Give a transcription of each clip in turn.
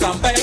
the shawl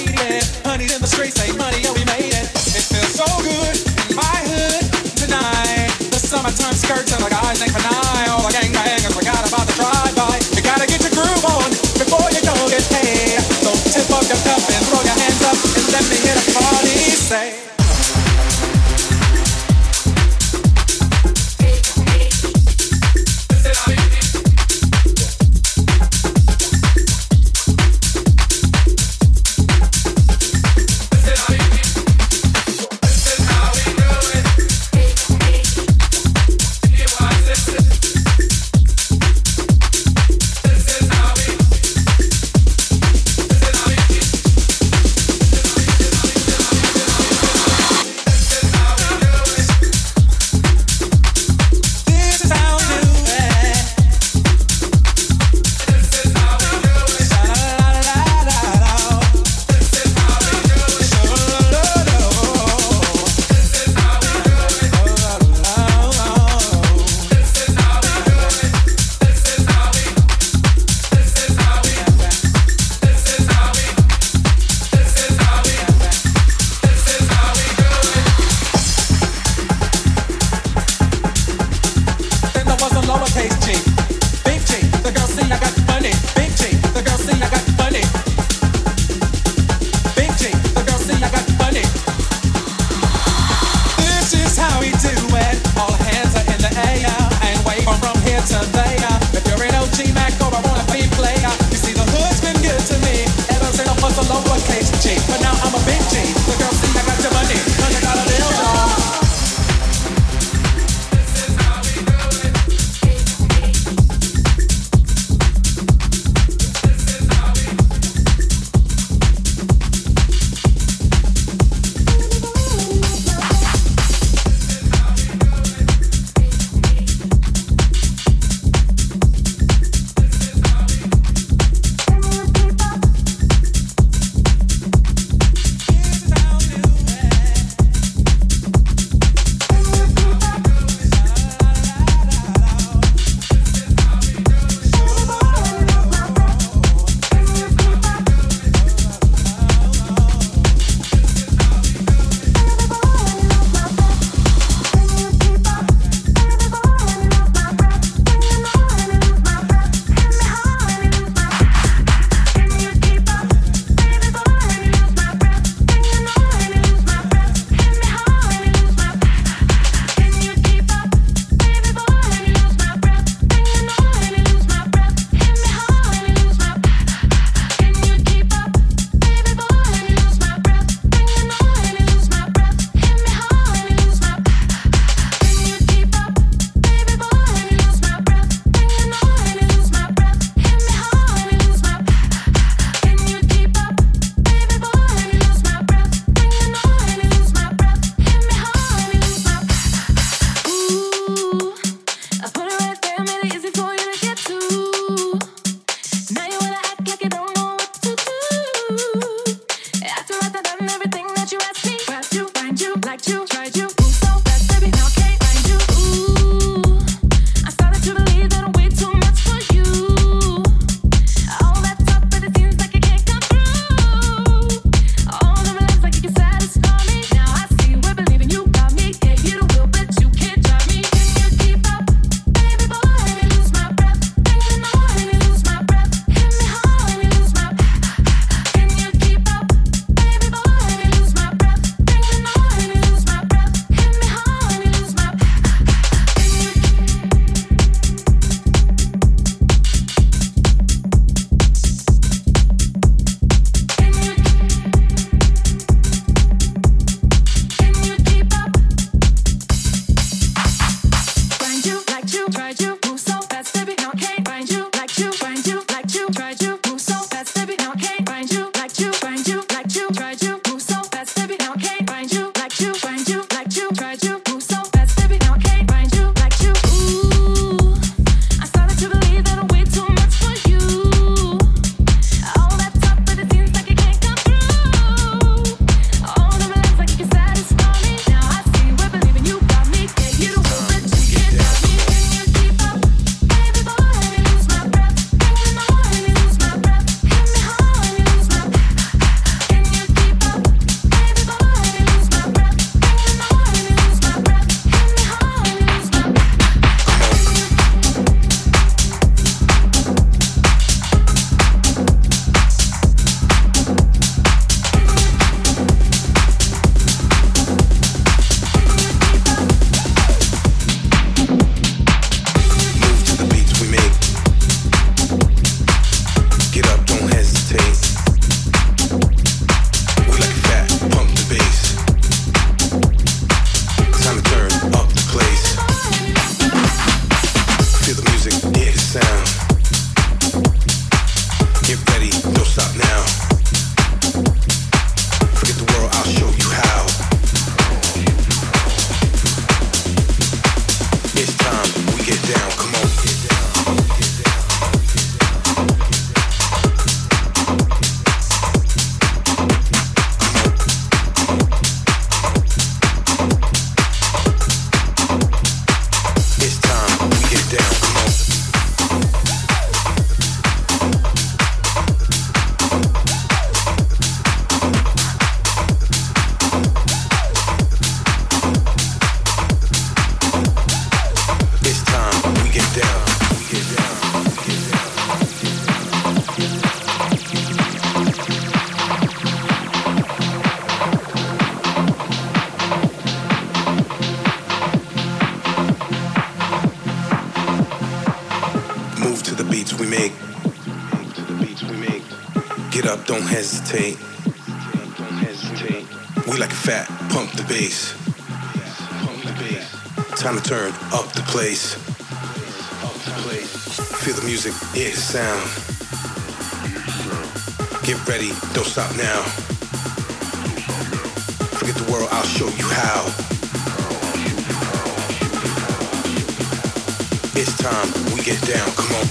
we make. Get up, don't hesitate. We like a fat, pump the bass. Time to turn up the place. Feel the music, hear the sound. Get ready, don't stop now. Forget the world, I'll show you how. It's time we get down. Come on.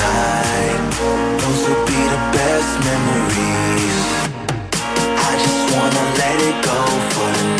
Tonight, those will be the best memories. I just wanna let it go for the night.